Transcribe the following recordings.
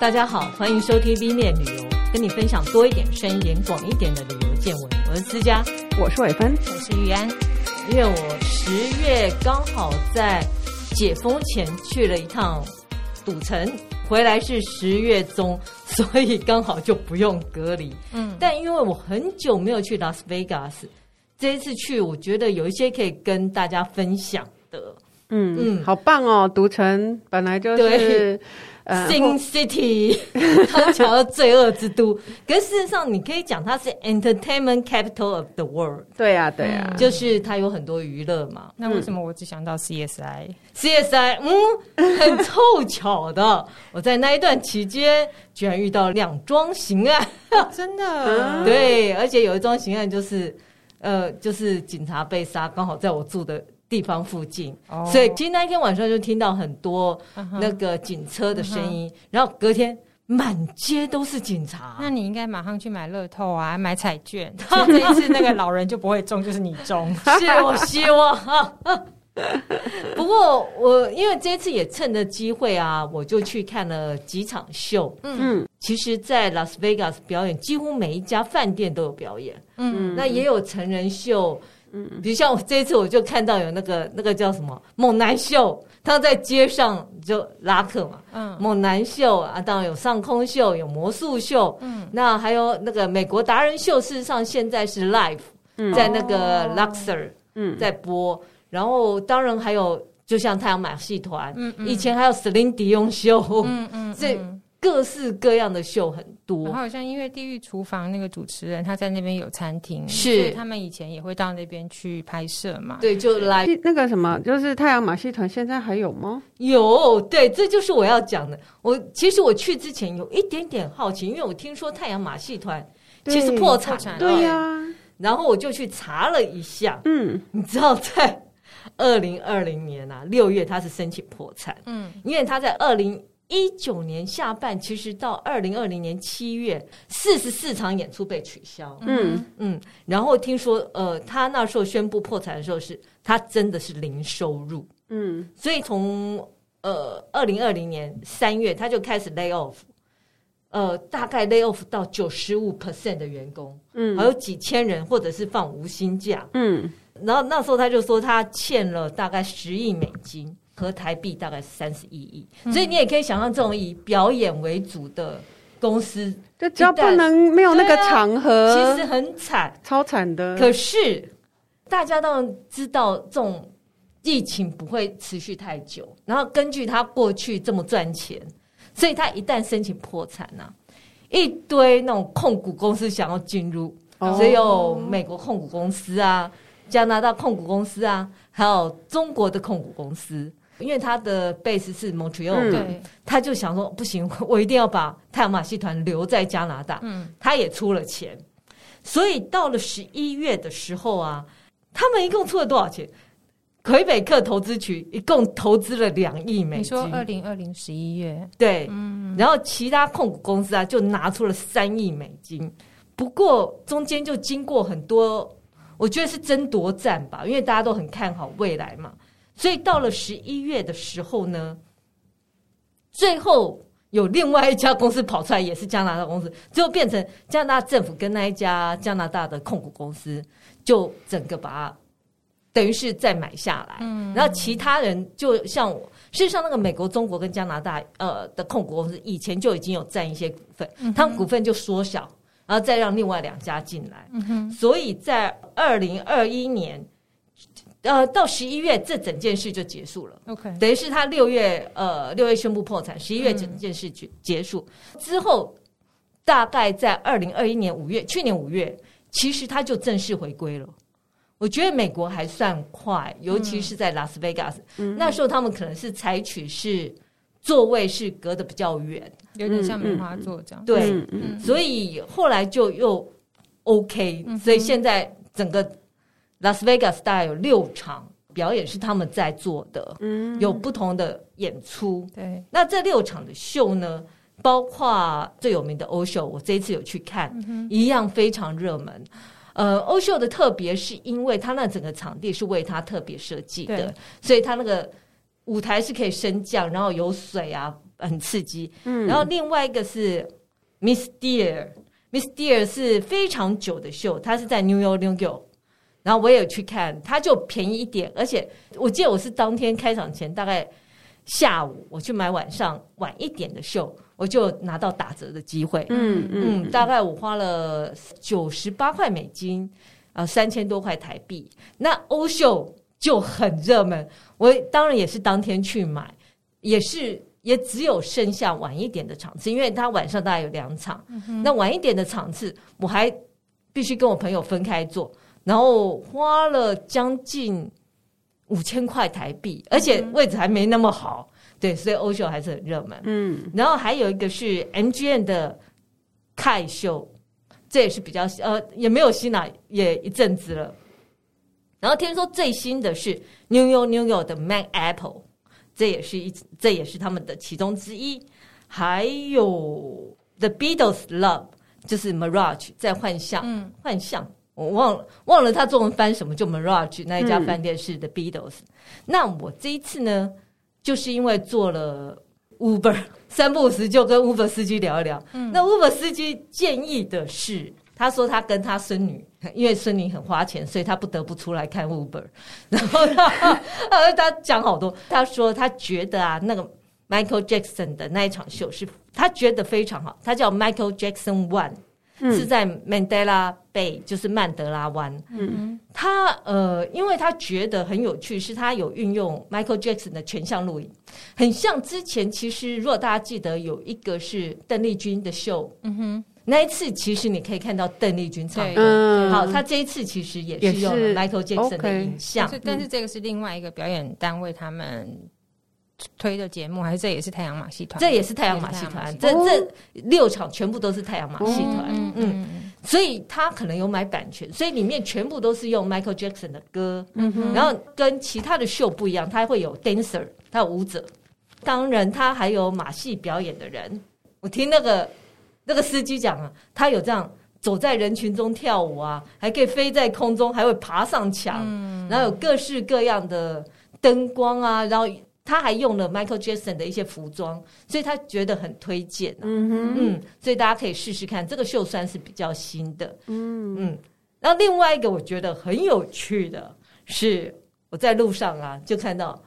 大家好，欢迎收听 B 面旅游，跟你分享多一点、深一点、广一点的旅游见闻。我是思佳，我是伟芬，我是玉安。因为我十月刚好在解封前去了一趟赌城，回来是十月中，所以刚好就不用隔离。嗯，但因为我很久没有去拉斯维加斯，这一次去，我觉得有一些可以跟大家分享的。嗯嗯，好棒哦！读城本来就是。Sin City，康桥的罪恶之都，可是事实上你可以讲它是 Entertainment Capital of the World。对啊，对啊，就是它有很多娱乐嘛。那为什么我只想到 CSI？CSI，嗯，很凑巧的，我在那一段期间居然遇到两桩刑案，真的。对，而且有一桩刑案就是，呃，就是警察被杀，刚好在我住的。地方附近，oh. 所以其实那一天晚上就听到很多那个警车的声音，uh huh. 然后隔天满街都是警察。那你应该马上去买乐透啊，买彩券，这一次那个老人就不会中，就是你中。是我希望。不过我因为这一次也趁着机会啊，我就去看了几场秀。嗯，其实，在拉斯维加斯表演，几乎每一家饭店都有表演。嗯，那也有成人秀。嗯，比如像我这一次，我就看到有那个那个叫什么猛男秀，他在街上就拉客嘛。嗯，猛男秀啊，当然有上空秀，有魔术秀。嗯，那还有那个美国达人秀，事实上现在是 live，在那个 Luxor，嗯，在播。然后当然还有，就像太阳马戏团，嗯，以前还有 Celine Dion 秀，嗯 嗯，这。各式各样的秀很多，然后好像因为《地狱厨房》那个主持人他在那边有餐厅，是。他们以前也会到那边去拍摄嘛？对，就来。那个什么，就是太阳马戏团现在还有吗？有，对，这就是我要讲的。我其实我去之前有一点点好奇，因为我听说太阳马戏团其实破产了，对呀，然后我就去查了一下，嗯，你知道在二零二零年啊六月他是申请破产，嗯，因为他在二零。一九年下半，其实到二零二零年七月，四十四场演出被取消。嗯嗯，然后听说，呃，他那时候宣布破产的时候是，是他真的是零收入。嗯，所以从呃二零二零年三月，他就开始 lay off，呃，大概 lay off 到九十五 percent 的员工，嗯，还有几千人或者是放无薪假。嗯，然后那时候他就说他欠了大概十亿美金。和台币大概三十一亿，所以你也可以想象，这种以表演为主的公司，就只要不能没有那个场合，啊、其实很惨，超惨的。可是大家当然知道，这种疫情不会持续太久。然后根据他过去这么赚钱，所以他一旦申请破产呢、啊，一堆那种控股公司想要进入，只、哦、有美国控股公司啊、加拿大控股公司啊，还有中国的控股公司。因为他的 base 是 Montreal 他就想说不行，我一定要把太阳马戏团留在加拿大。嗯，他也出了钱，所以到了十一月的时候啊，他们一共出了多少钱？魁北克投资局一共投资了两亿美金。你说二零二零十一月？对，嗯，然后其他控股公司啊就拿出了三亿美金。不过中间就经过很多，我觉得是争夺战吧，因为大家都很看好未来嘛。所以到了十一月的时候呢，最后有另外一家公司跑出来，也是加拿大公司，最后变成加拿大政府跟那一家加拿大的控股公司，就整个把它等于是再买下来。嗯，然后其他人就像我，事实上那个美国、中国跟加拿大呃的控股公司以前就已经有占一些股份，他们股份就缩小，然后再让另外两家进来。嗯哼，所以在二零二一年。呃，到十一月，这整件事就结束了。OK，等于是他六月，呃，六月宣布破产，十一月整件事结结束、嗯、之后，大概在二零二一年五月，去年五月，其实他就正式回归了。我觉得美国还算快，尤其是在拉斯维加斯，嗯、那时候他们可能是采取是座位是隔得比较远，有点像梅花座这样。对，所以后来就又 OK，、嗯、所以现在整个。拉斯维加斯大概有六场表演是他们在做的，嗯，有不同的演出。对，那这六场的秀呢，包括最有名的欧秀，我这一次有去看，嗯、一样非常热门。呃，欧秀的特别是因为它那整个场地是为它特别设计的，所以它那个舞台是可以升降，然后有水啊，很刺激。嗯，然后另外一个是 Miss Dear，Miss Dear 是非常久的秀，它是在 New York New York，然后我也去看，它就便宜一点，而且我记得我是当天开场前大概下午我去买晚上晚一点的秀，我就拿到打折的机会。嗯嗯，嗯，大概我花了九十八块美金，呃，三千多块台币。那欧秀就很热门，我当然也是当天去买，也是。也只有剩下晚一点的场次，因为他晚上大概有两场。嗯、那晚一点的场次，我还必须跟我朋友分开坐，然后花了将近五千块台币，而且位置还没那么好。嗯、对，所以欧秀还是很热门。嗯，然后还有一个是 MGN 的凯秀，这也是比较呃，也没有新来，也一阵子了。然后听说最新的是 New York New York 的 Mac Apple。这也是一，这也是他们的其中之一。还有 The Beatles Love，就是 Mirage 在幻象，嗯、幻象，我忘了忘了他中文翻什么，就 Mirage 那一家饭店是 The Beatles。嗯、那我这一次呢，就是因为做了 Uber，三不五时就跟 Uber 司机聊一聊。嗯、那 Uber 司机建议的是。他说他跟他孙女，因为孙女很花钱，所以他不得不出来看 Uber。然后他他讲好多，他说他觉得啊，那个 Michael Jackson 的那一场秀是他觉得非常好。他叫 Michael Jackson One，、嗯、是在 Mandela Bay，就是曼德拉湾。嗯，他呃，因为他觉得很有趣，是他有运用 Michael Jackson 的全像录影，很像之前其实如果大家记得有一个是邓丽君的秀。嗯哼。那一次其实你可以看到邓丽君唱歌，嗯、好，他这一次其实也是用了 Michael Jackson 的影像，但是这个是另外一个表演单位他们推的节目，还是这也是太阳马戏团？这也是太阳马戏团，这这六场全部都是太阳马戏团，嗯，嗯，所以他可能有买版权，所以里面全部都是用 Michael Jackson 的歌，嗯哼，然后跟其他的秀不一样，他会有 dancer，他有舞者，当然他还有马戏表演的人，我听那个。那个司机讲啊，他有这样走在人群中跳舞啊，还可以飞在空中，还会爬上墙，嗯、然后有各式各样的灯光啊，然后他还用了 Michael Jackson 的一些服装，所以他觉得很推荐、啊。嗯哼嗯，所以大家可以试试看，这个秀算是比较新的。嗯嗯，然后另外一个我觉得很有趣的是，我在路上啊就看到。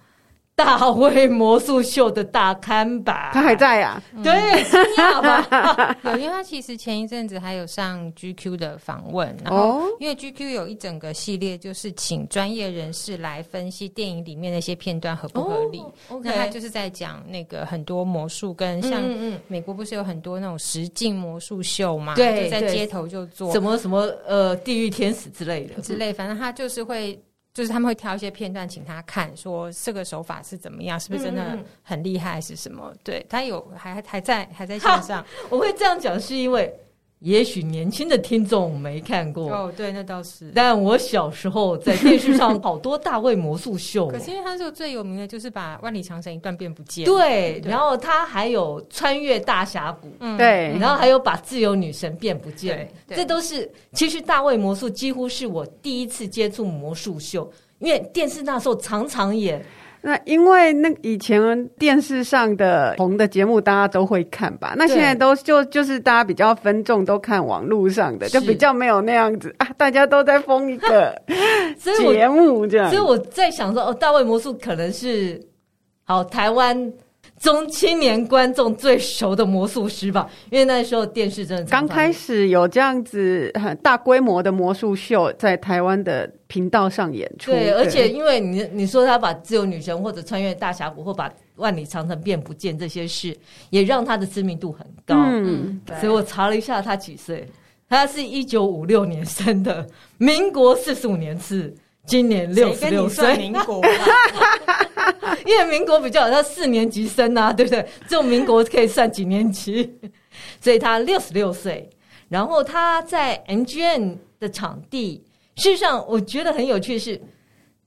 大卫魔术秀的大刊吧，他还在啊？对，惊讶吧？有，因为他其实前一阵子还有上 GQ 的访问，然后因为 GQ 有一整个系列，就是请专业人士来分析电影里面那些片段合不合理。那他就是在讲那个很多魔术，跟像美国不是有很多那种实境魔术秀嘛？对，就在街头就做什么什么呃地狱天使之类的之类，反正他就是会。就是他们会挑一些片段，请他看，说这个手法是怎么样，是不是真的很厉害，还是什么？嗯、对他有还还在还在线上。我会这样讲，是因为。也许年轻的听众没看过。哦，对，那倒是。但我小时候在电视上好多大卫魔术秀，可是因为他这个最有名的就是把万里长城一段变不见，对，对。然后他还有穿越大峡谷，嗯、对，然后还有把自由女神变不见，这都是其实大卫魔术几乎是我第一次接触魔术秀，因为电视那时候常常演。那因为那以前电视上的红的节目大家都会看吧，那现在都就就是大家比较分众都看网络上的，就比较没有那样子啊，大家都在疯一个 节目这样。所以我在想说，哦，大卫魔术可能是好台湾。中青年观众最熟的魔术师吧，因为那时候电视真的刚开始有这样子很大规模的魔术秀在台湾的频道上演出。对，对而且因为你你说他把自由女神或者穿越大峡谷或把万里长城变不见这些事，也让他的知名度很高。嗯，所以我查了一下他几岁，他是一九五六年生的，民国四十五年次。今年六十六岁，民国，因为民国比较好，他四年级生啊，对不对？这种民国可以算几年级，所以他六十六岁。然后他在 M G N 的场地，事实上我觉得很有趣的是，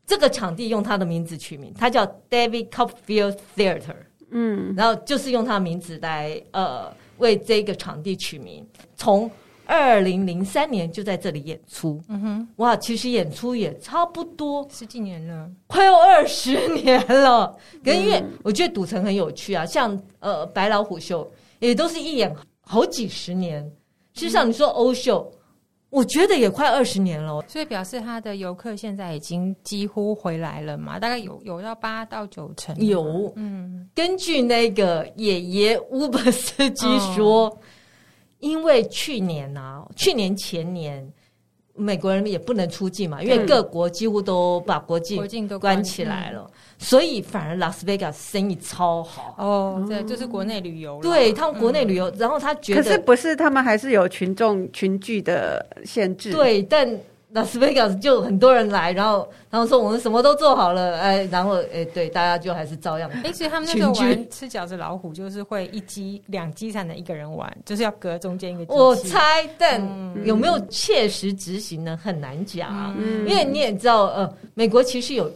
这个场地用他的名字取名，他叫 David Copperfield Theater，嗯，然后就是用他的名字来呃为这个场地取名，从二零零三年就在这里演出。嗯哼，哇，其实演出也差不多十几年了，快要二十年了。跟因为我觉得赌城很有趣啊，像呃白老虎秀也都是一演好几十年。事实上你说欧秀。我觉得也快二十年了，所以表示他的游客现在已经几乎回来了嘛？大概有有到八到九成。有，嗯，根据那个爷爷 Uber 司机说，哦、因为去年啊，去年前年。美国人也不能出境嘛，因为各国几乎都把国境国境都关起来了，所以反而拉斯维加斯生意超好哦。对，就是国内旅游，对他们国内旅游，然后他觉得，可是不是他们还是有群众群聚的限制？对，但。拉斯维加斯就很多人来，然后然后说我们什么都做好了，哎，然后哎，对，大家就还是照样。哎，所以他们那个玩吃饺子老虎，就是会一机两机才能一个人玩，就是要隔中间一个。我猜，但有没有切实执行呢？很难讲，嗯，因为你也知道，呃，美国其实有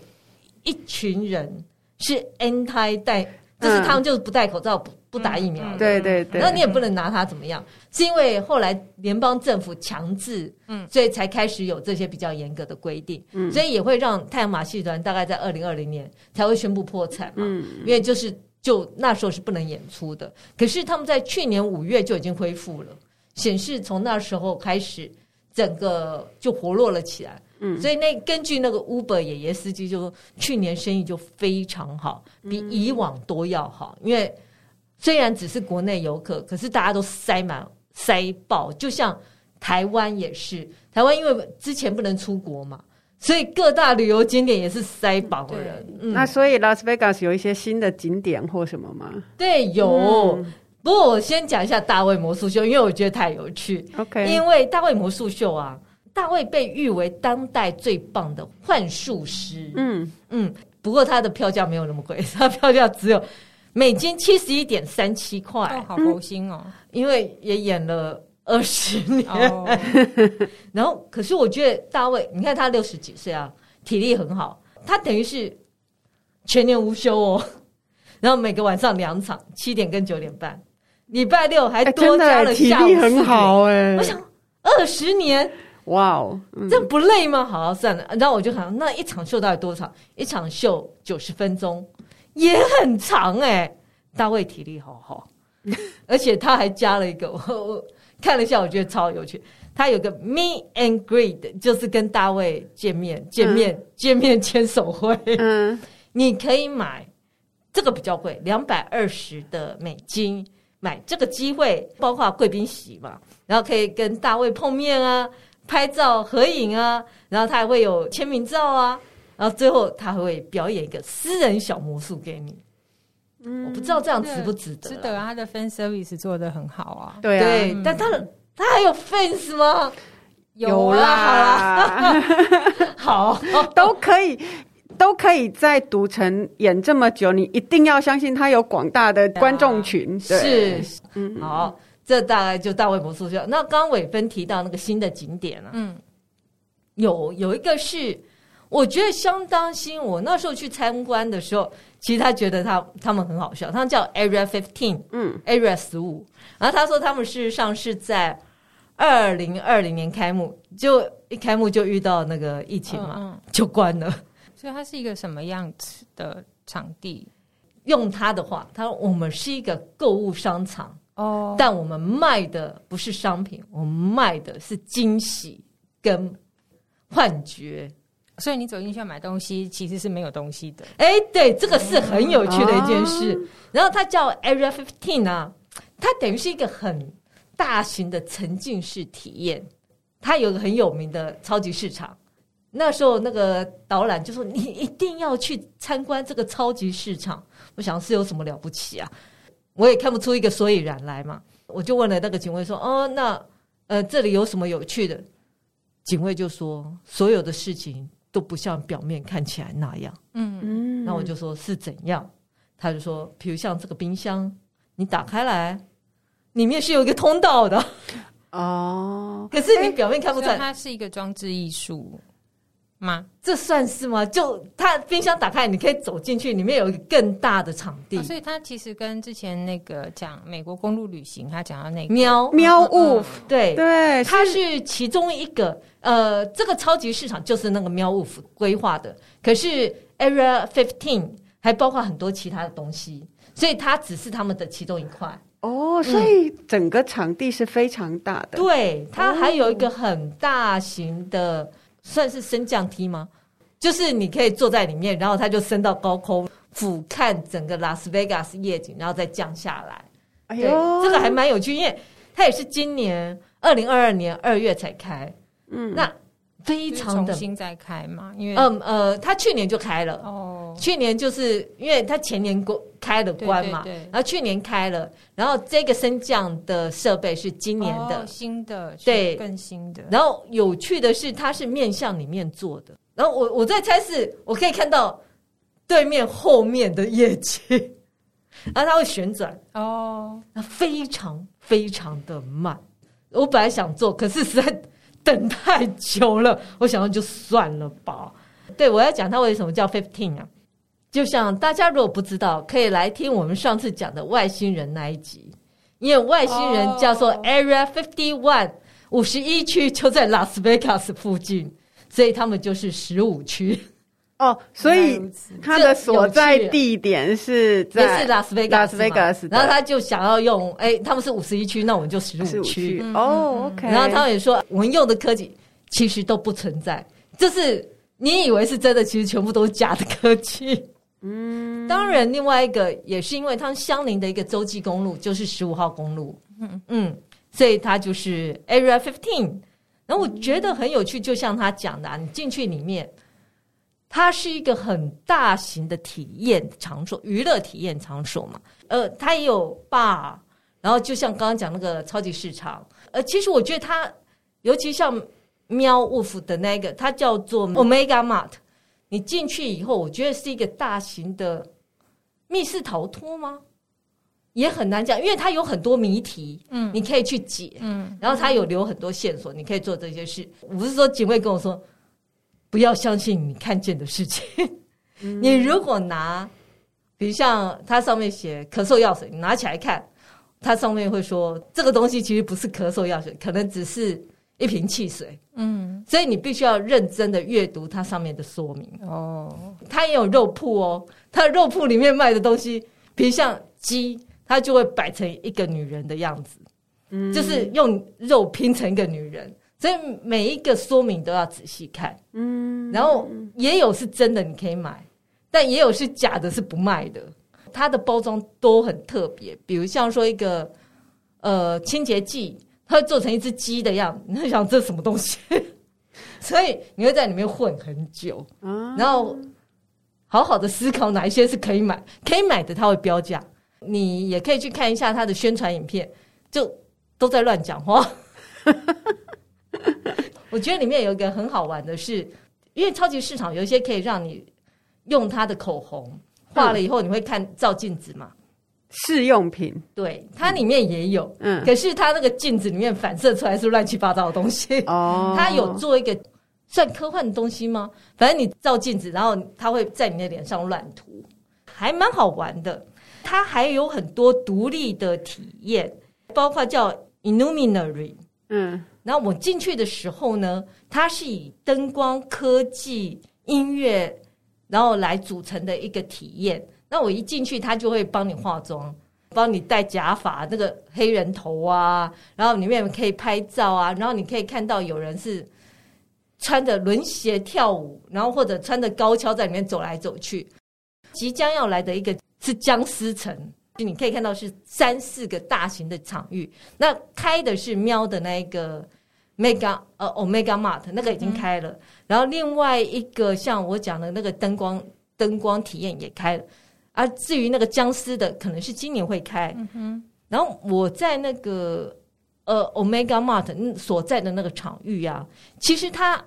一群人是 anti 戴，就是他们就是不戴口罩。不。不打疫苗，对对对，那你也不能拿他怎么样，是因为后来联邦政府强制，嗯，所以才开始有这些比较严格的规定，嗯，所以也会让太阳马戏团大概在二零二零年才会宣布破产嘛，嗯，因为就是就那时候是不能演出的，可是他们在去年五月就已经恢复了，显示从那时候开始整个就活络了起来，嗯，所以那根据那个 Uber 爷爷司机就说，去年生意就非常好，比以往都要好，因为。虽然只是国内游客，可是大家都塞满塞爆，就像台湾也是。台湾因为之前不能出国嘛，所以各大旅游景点也是塞爆人。嗯、那所以拉斯维加斯有一些新的景点或什么吗？对，有。嗯、不过我先讲一下大卫魔术秀，因为我觉得太有趣。OK，因为大卫魔术秀啊，大卫被誉为当代最棒的幻术师。嗯嗯，不过他的票价没有那么贵，他票价只有。美金七十一点三七块，好佛心哦！因为也演了二十年，哦、然后可是我觉得大卫，你看他六十几岁啊，体力很好，他等于是全年无休哦。然后每个晚上两场，七点跟九点半，礼拜六还多加了下午体力很好哎。我想二十年，哇哦，这不累吗？好，算了，然后我就想，那一场秀到底多少？一场秀九十分钟。也很长哎、欸，大卫体力好好，而且他还加了一个，我我看了一下，我觉得超有趣。他有个 Meet and Greet，就是跟大卫见面、见面、嗯、见面牵手会。嗯，你可以买这个比较贵，两百二十的美金买这个机会，包括贵宾席嘛，然后可以跟大卫碰面啊，拍照合影啊，然后他还会有签名照啊。然后最后他还会表演一个私人小魔术给你，嗯，我不知道这样值不值得？值得啊，他的 fan service 做的很好啊，对啊，对，但他的他还有 fans 吗？有啦，好，都可以，都可以在赌城演这么久，你一定要相信他有广大的观众群，是，嗯，好，这大概就大卫魔术秀。那刚刚伟芬提到那个新的景点啊，嗯，有有一个是。我觉得相当新。我那时候去参观的时候，其实他觉得他他们很好笑。他们叫 Area Fifteen，嗯，Area 十五。然后他说他们事实上是在二零二零年开幕，就一开幕就遇到那个疫情嘛，嗯嗯就关了。所以它是一个什么样子的场地？用他的话，他说我们是一个购物商场哦，但我们卖的不是商品，我们卖的是惊喜跟幻觉。所以你走进去要买东西，其实是没有东西的。哎，对，这个是很有趣的一件事。嗯、然后它叫 Area Fifteen 啊，它等于是一个很大型的沉浸式体验。它有个很有名的超级市场。那时候那个导览就说：“你一定要去参观这个超级市场。”我想是有什么了不起啊？我也看不出一个所以然来嘛。我就问了那个警卫说：“哦，那呃，这里有什么有趣的？”警卫就说：“所有的事情。”都不像表面看起来那样，嗯。嗯，那我就说是怎样？他就说，比如像这个冰箱，你打开来，里面是有一个通道的，哦，可是你表面看不出来，它是一个装置艺术，吗？这算是吗？就它冰箱打开，你可以走进去，里面有一个更大的场地，哦、所以它其实跟之前那个讲美国公路旅行，他讲到那个喵喵呜，对对，它是其中一个。呃，这个超级市场就是那个喵呜规划的，可是 Area Fifteen 还包括很多其他的东西，所以它只是他们的其中一块。哦，所以整个场地是非常大的。嗯、对，它还有一个很大型的。算是升降梯吗？就是你可以坐在里面，然后它就升到高空，俯瞰整个拉斯维加斯夜景，然后再降下来。哎呦，这个还蛮有趣，因为它也是今年二零二二年二月才开。嗯，那非常的重新再开嘛？因为嗯呃，他去年就开了哦，去年就是因为他前年过开了关嘛，对，对，对，然后去年开了，然后这个升降的设备是今年的、哦、新的，对，更新的。然后有趣的是，它是面向里面做的。然后我我在猜是，我可以看到对面后面的夜景，然后它会旋转哦，那非常非常的慢。我本来想做，可是实在等太久了，我想说就算了吧。对，我要讲它为什么叫 Fifteen 啊？就像大家如果不知道，可以来听我们上次讲的外星人那一集，因为外星人叫做 Area Fifty One，五十一区就在拉斯维加斯附近，所以他们就是十五区。哦，所以他的所在地点是在也是拉斯维加斯，拉斯维加斯，然后他就想要用，哎，他们是五十一区，那我们就十五区。哦，OK。然后他们也说，我们用的科技其实都不存在，就是你以为是真的，其实全部都是假的科技。嗯，当然，另外一个也是因为他们相邻的一个洲际公路就是十五号公路，嗯。嗯，所以它就是 Area Fifteen。然后我觉得很有趣，就像他讲的啊，你进去里面，它是一个很大型的体验场所，娱乐体验场所嘛。呃，它也有 bar，然后就像刚刚讲那个超级市场。呃，其实我觉得它，尤其像喵 Wolf 的那个，它叫做 Omega Mart。你进去以后，我觉得是一个大型的密室逃脱吗？也很难讲，因为它有很多谜题，嗯，你可以去解，嗯，然后它有留很多线索，你可以做这些事。我不是说警卫跟我说不要相信你看见的事情，嗯、你如果拿，比如像它上面写咳嗽药水，你拿起来看，它上面会说这个东西其实不是咳嗽药水，可能只是。一瓶汽水，嗯，所以你必须要认真的阅读它上面的说明。哦。它也有肉铺哦，它的肉铺里面卖的东西，比如像鸡，它就会摆成一个女人的样子，嗯，就是用肉拼成一个女人，所以每一个说明都要仔细看，嗯，然后也有是真的你可以买，但也有是假的，是不卖的。它的包装都很特别，比如像说一个呃清洁剂。它会做成一只鸡的样子，你会想这是什么东西？所以你会在里面混很久，然后好好的思考哪一些是可以买，可以买的它会标价。你也可以去看一下它的宣传影片，就都在乱讲话。我觉得里面有一个很好玩的是，因为超级市场有一些可以让你用它的口红画了以后，你会看照镜子嘛。试用品，对，它里面也有，嗯，可是它那个镜子里面反射出来是乱七八糟的东西哦。它有做一个算科幻的东西吗？反正你照镜子，然后它会在你的脸上乱涂，还蛮好玩的。它还有很多独立的体验，包括叫 Illuminary，嗯，然后我进去的时候呢，它是以灯光、科技、音乐，然后来组成的一个体验。那我一进去，他就会帮你化妆，帮你戴假发，那个黑人头啊，然后里面可以拍照啊，然后你可以看到有人是穿着轮鞋跳舞，然后或者穿着高跷在里面走来走去。即将要来的一个是僵尸城，就你可以看到是三四个大型的场域。那开的是喵的那一个 Mega 呃 Omega Mart，那个已经开了。嗯、然后另外一个像我讲的那个灯光灯光体验也开了。而至于那个僵尸的，可能是今年会开。嗯。然后我在那个呃 Omega Mart 所在的那个场域啊，其实它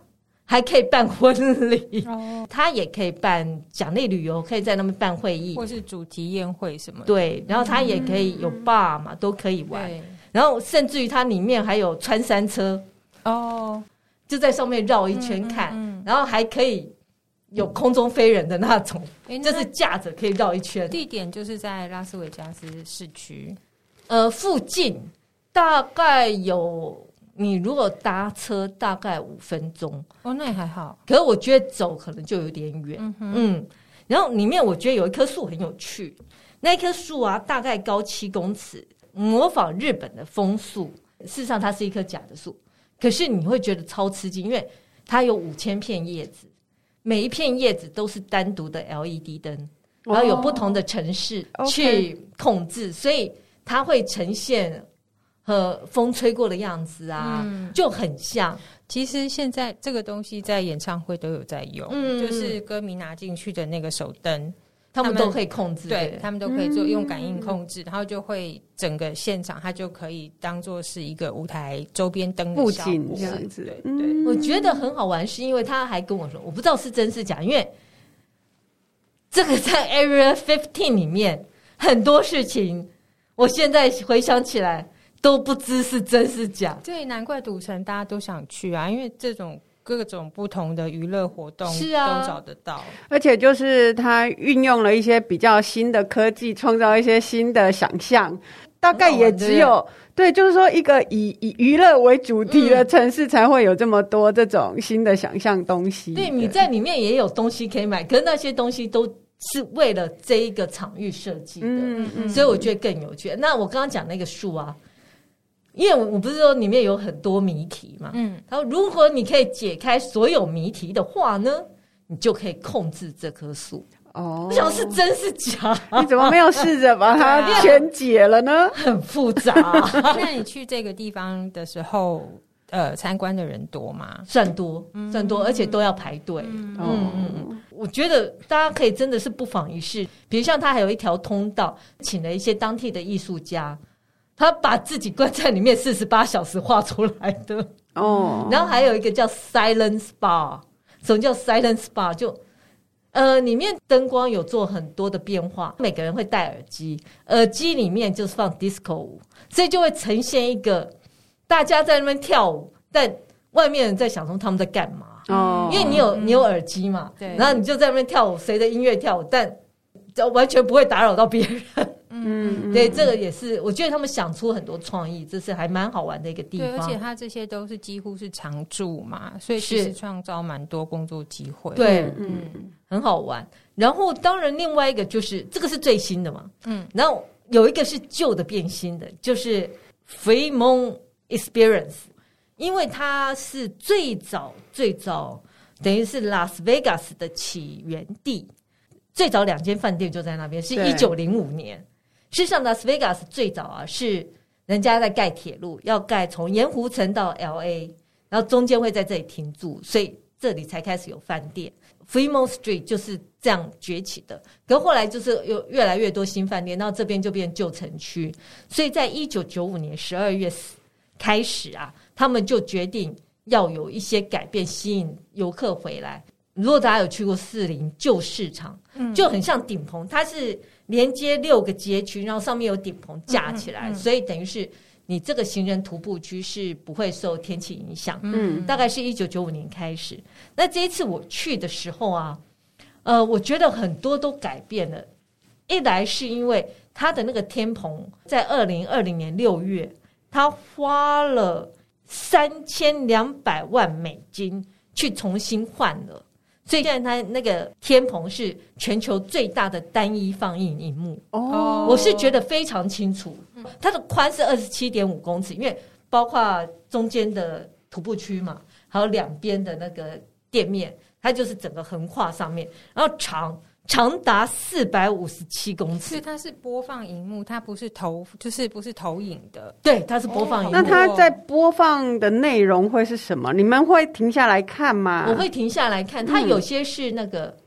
还可以办婚礼，哦，它也可以办奖励旅游，可以在那边办会议，或是主题宴会什么的。对，然后他也可以有 bar 嘛，嗯、都可以玩。然后甚至于它里面还有穿山车哦，就在上面绕一圈看。嗯嗯嗯然后还可以有空中飞人的那种，嗯、就是架着可以绕一圈。地点就是在拉斯维加斯市区，呃，附近大概有。你如果搭车大概五分钟哦，那也还好。可是我觉得走可能就有点远。嗯，嗯，然后里面我觉得有一棵树很有趣，那棵树啊大概高七公尺，模仿日本的枫树。事实上它是一棵假的树，可是你会觉得超吃惊，因为它有五千片叶子，每一片叶子都是单独的 LED 灯，然后有不同的城市去控制，哦 okay、所以它会呈现。和风吹过的样子啊，嗯、就很像。其实现在这个东西在演唱会都有在用，嗯、就是歌迷拿进去的那个手灯，他们都可以控制，对，他们都可以做用感应控制，嗯、然后就会整个现场它就可以当做是一个舞台周边灯的效果这样子。对，对对，我觉得很好玩，是因为他还跟我说，我不知道是真是假，因为这个在 Area Fifteen 里面很多事情，我现在回想起来。都不知是真是假，对，难怪赌城大家都想去啊，因为这种各种不同的娱乐活动是啊都找得到，而且就是它运用了一些比较新的科技，创造一些新的想象。大概也只有对，就是说一个以以娱乐为主题的城市才会有这么多这种新的想象东西。对，你在里面也有东西可以买，可是那些东西都是为了这一个场域设计的，嗯嗯，所以我觉得更有趣。那我刚刚讲那个树啊。因为我不是说里面有很多谜题嘛，嗯，他说如果你可以解开所有谜题的话呢，你就可以控制这棵树。哦，我想是真是假？你怎么没有试着把它 全解了呢？很复杂。那你去这个地方的时候，呃，参观的人多吗？算多，算多，而且都要排队。嗯嗯嗯，我觉得大家可以真的是不妨一试。比如像它还有一条通道，请了一些当地的艺术家。他把自己关在里面四十八小时画出来的哦，oh. 然后还有一个叫 Silence Bar，什么叫 Silence Bar？就呃，里面灯光有做很多的变化，每个人会戴耳机，耳机里面就是放 disco 舞，所以就会呈现一个大家在那边跳舞，但外面人在想说他们在干嘛哦，oh. 因为你有你有耳机嘛，对，然后你就在那边跳舞，随着音乐跳舞，但就完全不会打扰到别人。嗯，对，这个也是，我觉得他们想出很多创意，这是还蛮好玩的一个地方。对，而且他这些都是几乎是常驻嘛，所以其实创造蛮多工作机会。对，嗯，很好玩。然后当然另外一个就是这个是最新的嘛，嗯，然后有一个是旧的变新的，就是 Fremont Experience，因为它是最早最早等于是拉斯维加斯的起源地，最早两间饭店就在那边，是一九零五年。事实上，拉斯维加斯最早啊是人家在盖铁路，要盖从盐湖城到 LA，然后中间会在这里停住，所以这里才开始有饭店。Fremont Street 就是这样崛起的。可后来就是有越来越多新饭店，然后这边就变旧城区。所以在一九九五年十二月开始啊，他们就决定要有一些改变，吸引游客回来。如果大家有去过四零旧市场，就很像顶棚，它是。连接六个街区，然后上面有顶棚架起来，嗯嗯嗯、所以等于是你这个行人徒步区是不会受天气影响。嗯，大概是一九九五年开始。那这一次我去的时候啊，呃，我觉得很多都改变了。一来是因为它的那个天棚在二零二零年六月，他花了三千两百万美金去重新换了。所以现在它那个天棚是全球最大的单一放映荧幕哦，我是觉得非常清楚。它的宽是二十七点五公尺，因为包括中间的徒步区嘛，还有两边的那个店面，它就是整个横跨上面，然后长。长达四百五十七公尺，它是播放荧幕，它不是投，就是不是投影的。对，它是播放荧幕。那它在播放的内容会是什么？你们会停下来看吗？我会停下来看。它有些是那个、嗯、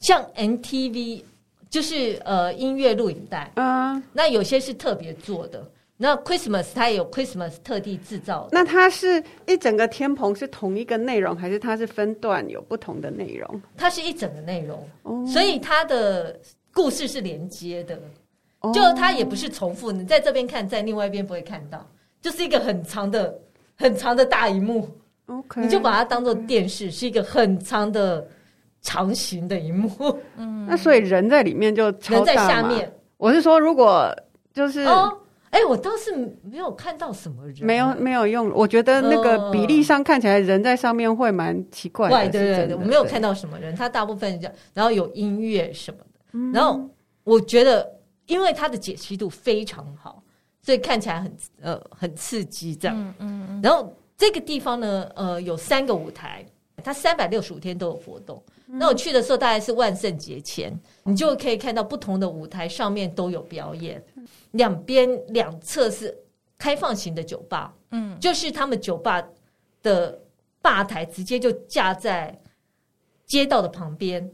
像 NTV，就是呃音乐录影带。嗯，那有些是特别做的。那 Christmas 它也有 Christmas 特地制造的。那它是一整个天棚是同一个内容，还是它是分段有不同的内容？它是一整个内容，哦、所以它的故事是连接的，哦、就它也不是重复。你在这边看，在另外一边不会看到，就是一个很长的、很长的大荧幕。OK，你就把它当做电视，是一个很长的长形的荧幕。嗯，那所以人在里面就人在下面。我是说，如果就是哦，哎，我倒是没有看到什么人，没有没有用。我觉得那个比例上看起来人在上面会蛮奇怪的。对对对，我没有看到什么人，他大部分这样，然后有音乐什么的。嗯、然后我觉得，因为他的解析度非常好，所以看起来很呃很刺激这样。嗯嗯嗯。然后这个地方呢，呃，有三个舞台，它三百六十五天都有活动。嗯、那我去的时候大概是万圣节前，你就可以看到不同的舞台上面都有表演，两边两侧是开放型的酒吧，嗯，就是他们酒吧的吧台直接就架在街道的旁边。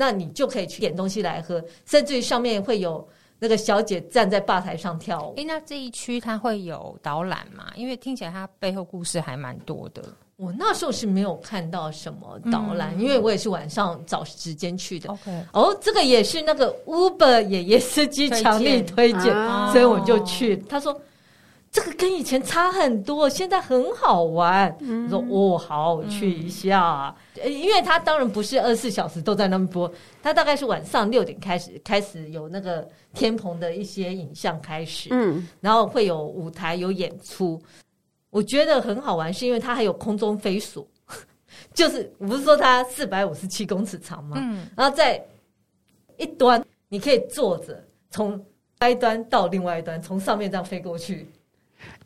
那你就可以去点东西来喝，甚至于上面会有那个小姐站在吧台上跳舞。诶，那这一区它会有导览吗？因为听起来它背后故事还蛮多的。我那时候是没有看到什么导览，嗯、因为我也是晚上找时间去的。OK，哦，这个也是那个 Uber 爷爷司机强力推荐，推荐所以我就去。哦、他说。这个跟以前差很多，现在很好玩。嗯、说哦，好，我去一下。嗯、因为他当然不是二十四小时都在那边播，他大概是晚上六点开始开始有那个天棚的一些影像开始，嗯，然后会有舞台有演出。我觉得很好玩，是因为它还有空中飞索，就是我不是说它四百五十七公尺长吗？嗯，然后在一端你可以坐着，从一端到另外一端，从上面这样飞过去。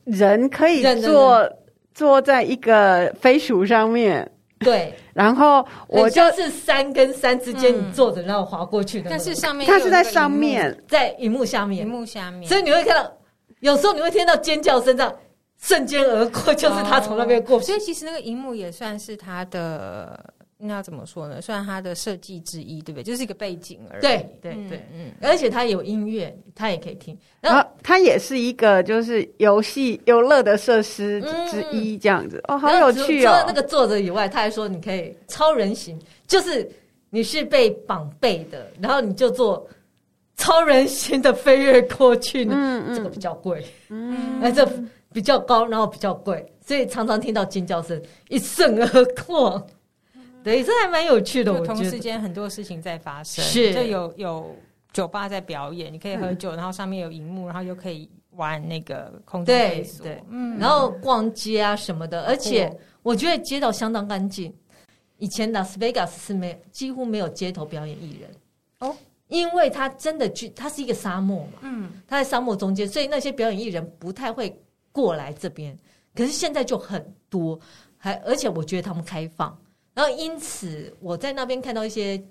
人可以坐坐在一个飞鼠上面，对，然后我就是山跟山之间，你坐着然后滑过去的。但是上面它是在上面，在荧幕下面，荧幕下面，所以你会看到，有时候你会听到尖叫声，这样瞬间而过，就是他从那边过去。所以其实那个荧幕也算是他的。那要怎么说呢？算他的设计之一，对不对？就是一个背景而已。对对对，嗯，而且他有音乐，他也可以听。然后他也是一个就是游戏游乐的设施之一，这样子。哦，好有趣哦！除了那个作者以外，他还说你可以超人形，就是你是被绑背的，然后你就做超人型的飞跃过去呢。嗯嗯，这个比较贵。嗯，那这比较高，然后比较贵，所以常常听到尖叫声一瞬而过。对，这还蛮有趣的。同时间很多事情在发生，是。就有有酒吧在表演，你可以喝酒，嗯、然后上面有荧幕，然后又可以玩那个空中飞索，对，对，嗯，然后逛街啊什么的，而且我觉得街道相当干净。以前拉斯维加斯是没几乎没有街头表演艺人。哦，因为它真的去，它是一个沙漠嘛，嗯，它在沙漠中间，所以那些表演艺人不太会过来这边。可是现在就很多，还而且我觉得他们开放。然后，因此我在那边看到一些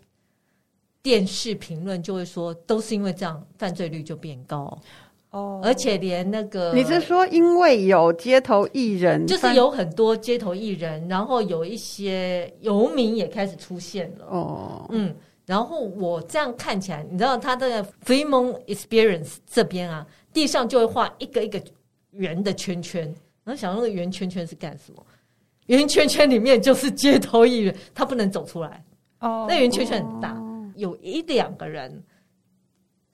电视评论，就会说都是因为这样，犯罪率就变高哦。而且连那个你是说，因为有街头艺人，就是有很多街头艺人，然后有一些游民也开始出现了哦。嗯，然后我这样看起来，你知道他的 Fremont Experience 这边啊，地上就会画一个一个圆的圈圈，然后想那个圆圈圈是干什么？圆圈圈里面就是街头艺人，他不能走出来。哦，那圆圈圈很大，有一两个人，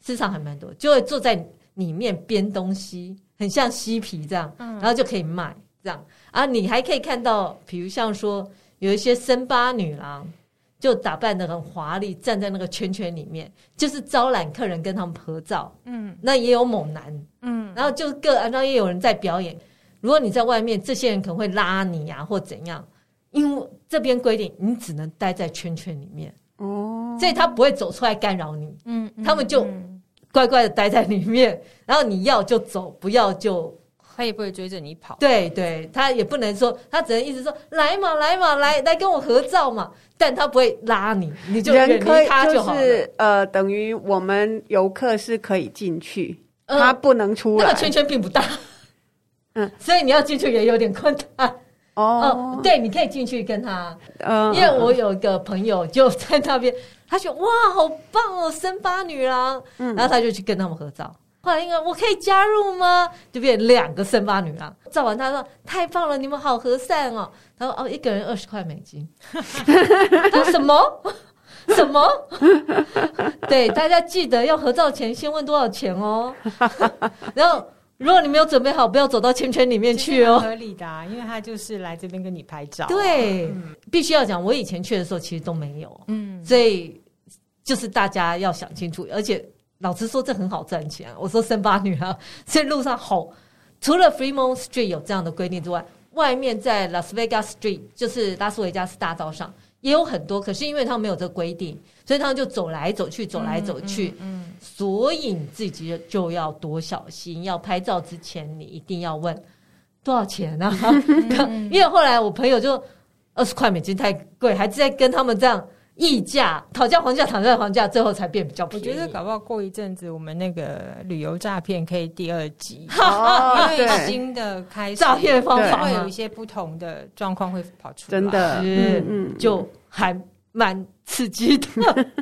市场还蛮多，就会坐在里面编东西，很像嬉皮这样，然后就可以卖这样。啊，你还可以看到，比如像说有一些森巴女郎，就打扮的很华丽，站在那个圈圈里面，就是招揽客人跟他们合照。嗯，那也有猛男，嗯，然后就各，然后也有人在表演。如果你在外面，这些人可能会拉你啊，或怎样，因为这边规定你只能待在圈圈里面。哦，所以他不会走出来干扰你，嗯，他们就乖乖的待在里面，然后你要就走，不要就他也不会追着你跑，对对，他也不能说，他只能一直说来嘛来嘛来来跟我合照嘛，但他不会拉你，你就远离他就好了。就是呃，等于我们游客是可以进去，他不能出来，那个圈圈并不大。嗯，所以你要进去也有点困难哦。Oh. 对，你可以进去跟他，嗯，因为我有一个朋友就在那边，他说哇，好棒哦，森巴女郎，嗯，然后他就去跟他们合照。我可以加入吗？就变两个森巴女郎。照完他说太棒了，你们好和善哦。他说哦，一个人二十块美金。他说什么什么？对，大家记得要合照前先问多少钱哦。然后。如果你没有准备好，不要走到圈圈里面去哦。合理的啊，因为他就是来这边跟你拍照。对，嗯、必须要讲，我以前去的时候其实都没有，嗯，所以就是大家要想清楚。而且老实说，这很好赚钱。我说森巴女啊，所以路上好，除了 Fremont Street 有这样的规定之外，外面在 Las Vegas Street 就是拉斯维加斯大道上也有很多，可是因为他们没有这个规定。所以他们就走来走去，走来走去。嗯，嗯嗯，所以你自己就要多小心。要拍照之前，你一定要问多少钱啊？因为后来我朋友就二十块美金太贵，还在跟他们这样议价、讨价还价、讨价还价，最后才变比较便宜。我觉得搞不好过一阵子，我们那个旅游诈骗可以第二集，哦、因为新的开始诈骗方法会有一些不同的状况会跑出来。真的，是嗯，就还。蛮刺激的，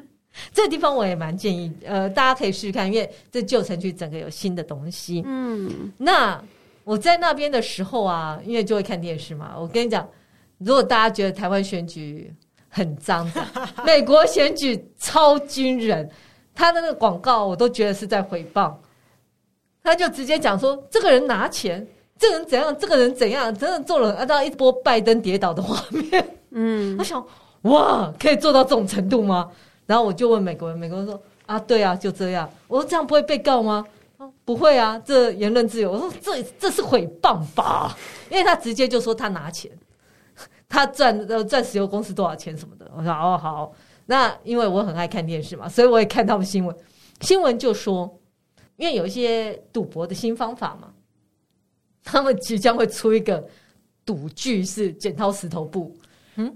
这地方我也蛮建议，呃，大家可以试试看，因为这旧城区整个有新的东西。嗯，那我在那边的时候啊，因为就会看电视嘛，我跟你讲，如果大家觉得台湾选举很脏的，美国选举超军人，他的那个广告我都觉得是在诽谤，他就直接讲说这个人拿钱，这个人怎样，这个人怎样，真的做了，按照一波拜登跌倒的画面。嗯，我想。哇，可以做到这种程度吗？然后我就问美国人，美国人说啊，对啊，就这样。我说这样不会被告吗？不会啊，这言论自由。我说这这是诽谤吧？因为他直接就说他拿钱，他赚呃赚石油公司多少钱什么的。我说哦好，那因为我很爱看电视嘛，所以我也看他们新闻。新闻就说，因为有一些赌博的新方法嘛，他们即将会出一个赌具是剪刀石头布，嗯。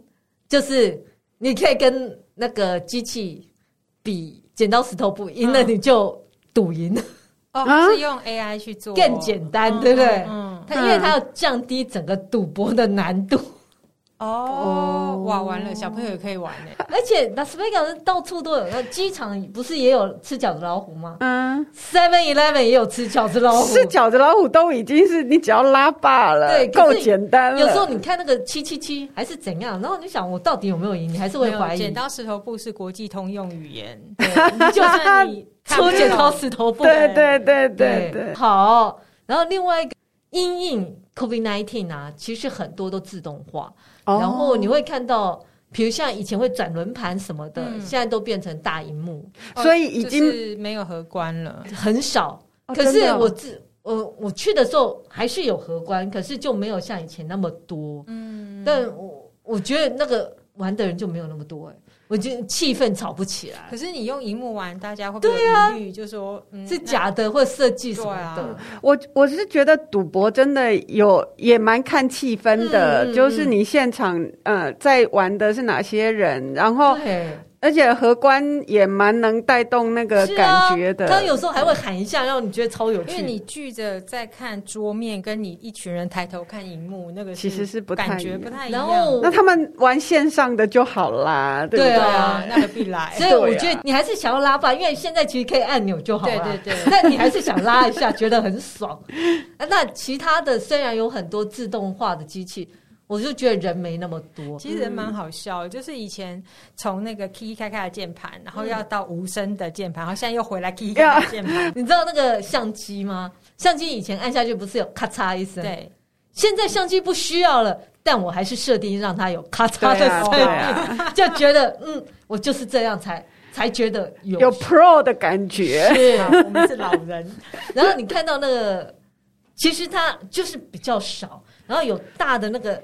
就是你可以跟那个机器比剪刀石头布，赢了你就赌赢了。哦，是用 AI 去做，更简单，对不对？嗯，它因为它要降低整个赌博的难度。哦，哇，完了，小朋友也可以玩呢。而且拉斯维加斯到处都有，那机场不是也有吃饺子老虎吗？嗯，Seven Eleven 也有吃饺子老虎，吃饺子老虎都已经是你只要拉霸了，对，够简单了。有时候你看那个七七七还是怎样，然后你想我到底有没有赢？你还是会怀疑。剪刀石头布是国际通用语言，就算你出剪刀石头布，对对对对对。好，然后另外一个因应 COVID nineteen 啊，其实很多都自动化。然后你会看到，比如像以前会转轮盘什么的，嗯、现在都变成大荧幕，所以已经、就是、没有荷官了，很少。哦、可是我自我我去的时候还是有荷官，可是就没有像以前那么多。嗯，但我我觉得那个玩的人就没有那么多哎、欸。我觉得气氛吵不起来。可是你用荧幕玩，大家会不会有疑虑？就说、嗯、是假的或设计什么的。啊、我我是觉得赌博真的有也蛮看气氛的，嗯、就是你现场呃在玩的是哪些人，然后。而且荷官也蛮能带动那个感觉的，啊、他有时候还会喊一下，让你觉得超有趣。因为你聚着在看桌面，跟你一群人抬头看荧幕，那个其实是不太感觉不太一样。然后那他们玩线上的就好啦，对不对？对啊，那个必来。所以我觉得你还是想要拉吧，因为现在其实可以按钮就好了。对对对。但你还是想拉一下，觉得很爽。那其他的虽然有很多自动化的机器。我就觉得人没那么多，其实人蛮好笑就是以前从那个 key 开开的键盘，然后要到无声的键盘，然后现在又回来 key 开的键盘。你知道那个相机吗？相机以前按下去不是有咔嚓一声？对，现在相机不需要了，但我还是设定让它有咔嚓的声音，啊啊、就觉得嗯，我就是这样才才觉得有有 pro 的感觉。是，我们是老人。然后你看到那个，其实它就是比较少，然后有大的那个。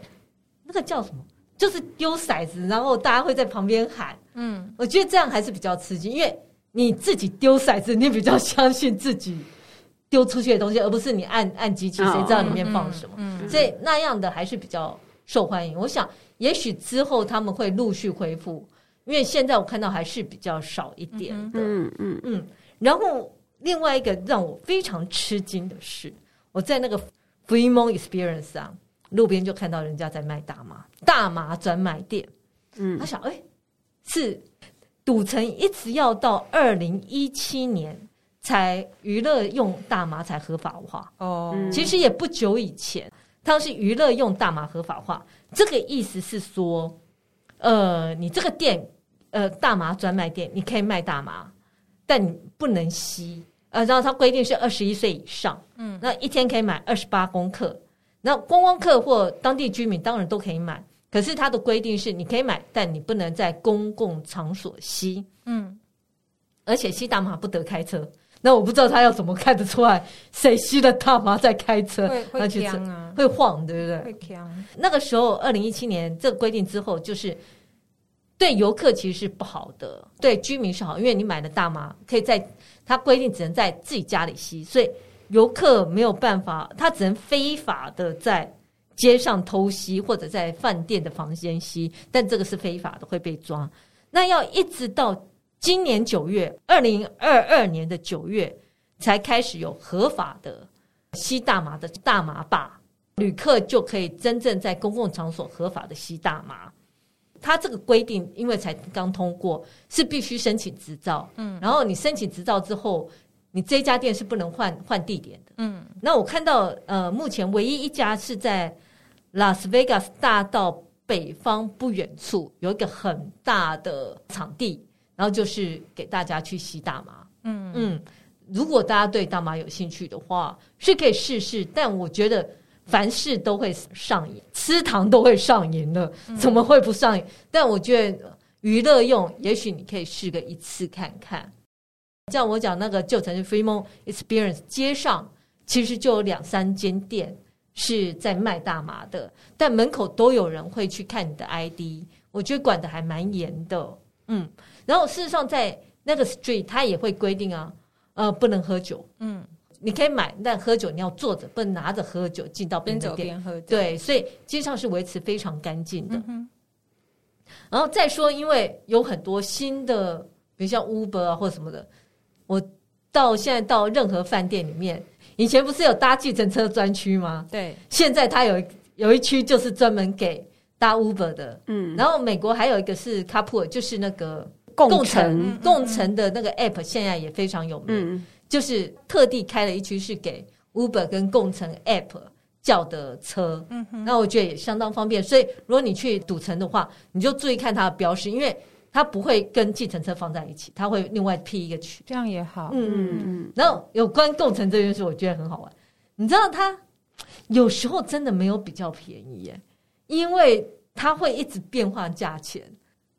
那个叫什么？就是丢骰子，然后大家会在旁边喊。嗯，我觉得这样还是比较刺激，因为你自己丢骰子，你比较相信自己丢出去的东西，而不是你按按机器，谁知道里面放什么？嗯，所以那样的还是比较受欢迎。我想，也许之后他们会陆续恢复，因为现在我看到还是比较少一点的。嗯嗯嗯。然后另外一个让我非常吃惊的是，我在那个 Fremont Experience 上。路边就看到人家在卖大麻，大麻专卖店。嗯，他想，哎、欸，是赌城一直要到二零一七年才娱乐用大麻才合法化。哦，其实也不久以前，当时娱乐用大麻合法化，这个意思是说，呃，你这个店，呃，大麻专卖店，你可以卖大麻，但你不能吸。呃，然后他规定是二十一岁以上，嗯，那一天可以买二十八公克。那观光客或当地居民当然都可以买，可是它的规定是你可以买，但你不能在公共场所吸，嗯，而且吸大麻不得开车。那我不知道他要怎么看得出来谁吸了大麻在开车，会会锵啊，会晃，对不对？会锵。那个时候，二零一七年这个规定之后，就是。对游客其实是不好的，对居民是好，因为你买了大麻可以在他规定只能在自己家里吸，所以游客没有办法，他只能非法的在街上偷吸或者在饭店的房间吸，但这个是非法的，会被抓。那要一直到今年九月，二零二二年的九月才开始有合法的吸大麻的大麻吧，旅客就可以真正在公共场所合法的吸大麻。他这个规定，因为才刚通过，是必须申请执照。嗯，然后你申请执照之后，你这家店是不能换换地点的。嗯，那我看到，呃，目前唯一一家是在拉斯维加斯大道北方不远处有一个很大的场地，然后就是给大家去吸大麻。嗯嗯，如果大家对大麻有兴趣的话，是可以试试，但我觉得。凡事都会上瘾，吃糖都会上瘾了，怎么会不上瘾？嗯、但我觉得娱乐用，也许你可以试个一次看看。像我讲那个旧城的 Fremont Experience 街上，其实就有两三间店是在卖大麻的，但门口都有人会去看你的 ID，我觉得管得还蛮严的。嗯，然后事实上在那个 Street，它也会规定啊，呃，不能喝酒。嗯。你可以买，但喝酒你要坐着，不能拿着喝酒进到边酒店。边喝酒。对，所以街上是维持非常干净的。嗯、然后再说，因为有很多新的，比如像 Uber 啊或什么的，我到现在到任何饭店里面，以前不是有搭计程车专区吗？对，现在它有有一区就是专门给搭 Uber 的。嗯，然后美国还有一个是 Carpool，就是那个共乘共乘的那个 App，现在也非常有名。嗯就是特地开了一区是给 Uber 跟共乘 App 叫的车，那我觉得也相当方便。所以如果你去赌城的话，你就注意看它的标识，因为它不会跟计程车放在一起，他会另外批一个区，这样也好。嗯嗯嗯。然后有关共乘这件事，我觉得很好玩。你知道他有时候真的没有比较便宜耶，因为它会一直变化价钱。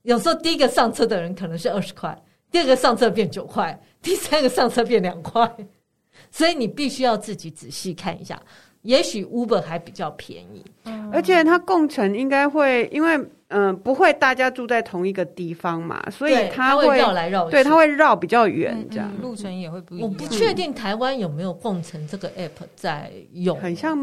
有时候第一个上车的人可能是二十块。第二个上车变九块，第三个上车变两块，所以你必须要自己仔细看一下。也许 Uber 还比较便宜，嗯、而且它共乘应该会，因为嗯、呃、不会大家住在同一个地方嘛，所以它会绕来绕去，对，它会绕比较远，这样、嗯嗯、路程也会不一样。我不确定台湾有没有共乘这个 App 在用，很像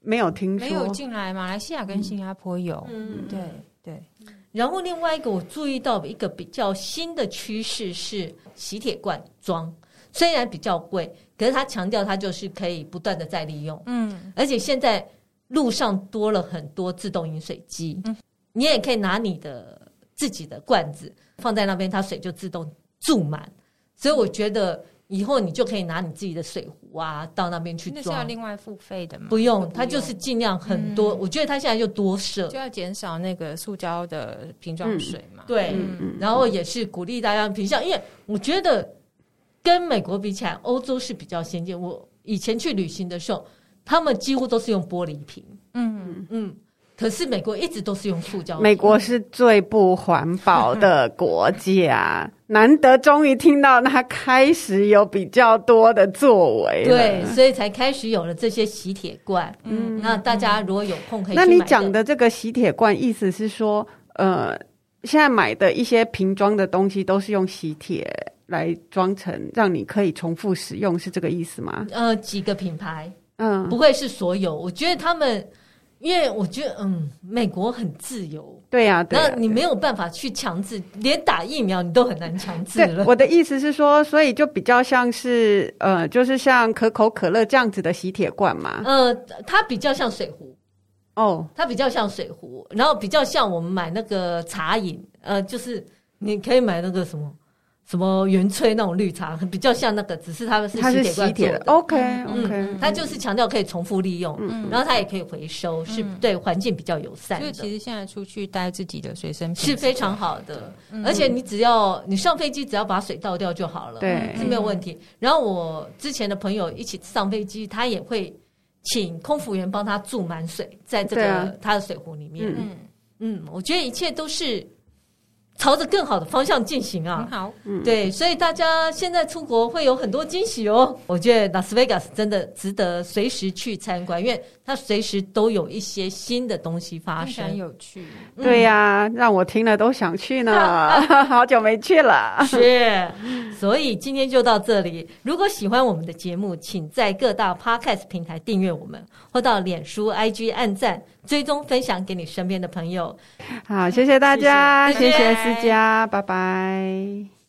没有听说，没有进来。马来西亚跟新加坡有，嗯，对对。然后另外一个我注意到一个比较新的趋势是喜铁罐装，虽然比较贵，可是它强调它就是可以不断的再利用，嗯，而且现在路上多了很多自动饮水机，嗯，你也可以拿你的自己的罐子放在那边，它水就自动注满，所以我觉得。以后你就可以拿你自己的水壶啊，到那边去装。那是要另外付费的吗？不用，它就是尽量很多。嗯、我觉得它现在就多设，就要减少那个塑胶的瓶装水嘛。嗯、对，嗯、然后也是鼓励大家品项，因为我觉得跟美国比起来，欧洲是比较先进。我以前去旅行的时候，他们几乎都是用玻璃瓶。嗯嗯。可是美国一直都是用塑胶。美国是最不环保的国家，难得终于听到他开始有比较多的作为。对，所以才开始有了这些洗铁罐。嗯，那大家如果有空可以。那你讲的这个洗铁罐，意思是说，呃，现在买的一些瓶装的东西都是用洗铁来装成，让你可以重复使用，是这个意思吗？呃，几个品牌，嗯，不会是所有。我觉得他们。因为我觉得，嗯，美国很自由，对呀、啊，对啊、那你没有办法去强制，连打疫苗你都很难强制了。我的意思是说，所以就比较像是，呃，就是像可口可乐这样子的洗铁罐嘛。呃，它比较像水壶，哦，它比较像水壶，然后比较像我们买那个茶饮，呃，就是你可以买那个什么。什么原萃那种绿茶，比较像那个，只是他们是吸铁罐做的。OK OK，它就是强调可以重复利用，嗯、然后它也可以回收，嗯、是对环境比较友善的。所以其实现在出去带自己的随身瓶是非常好的，嗯、而且你只要你上飞机，只要把水倒掉就好了，对，是没有问题。然后我之前的朋友一起上飞机，他也会请空服员帮他注满水，在这个他的水壶里面。嗯嗯，我觉得一切都是。朝着更好的方向进行啊！好，对，所以大家现在出国会有很多惊喜哦。我觉得拉斯维加斯真的值得随时去参观，因为它随时都有一些新的东西发生，很有趣。对呀，让我听了都想去呢，好久没去了。是，所以今天就到这里。如果喜欢我们的节目，请在各大 Podcast 平台订阅我们，或到脸书、IG 按赞。追踪分享给你身边的朋友，好，谢谢大家，谢谢思佳，拜拜。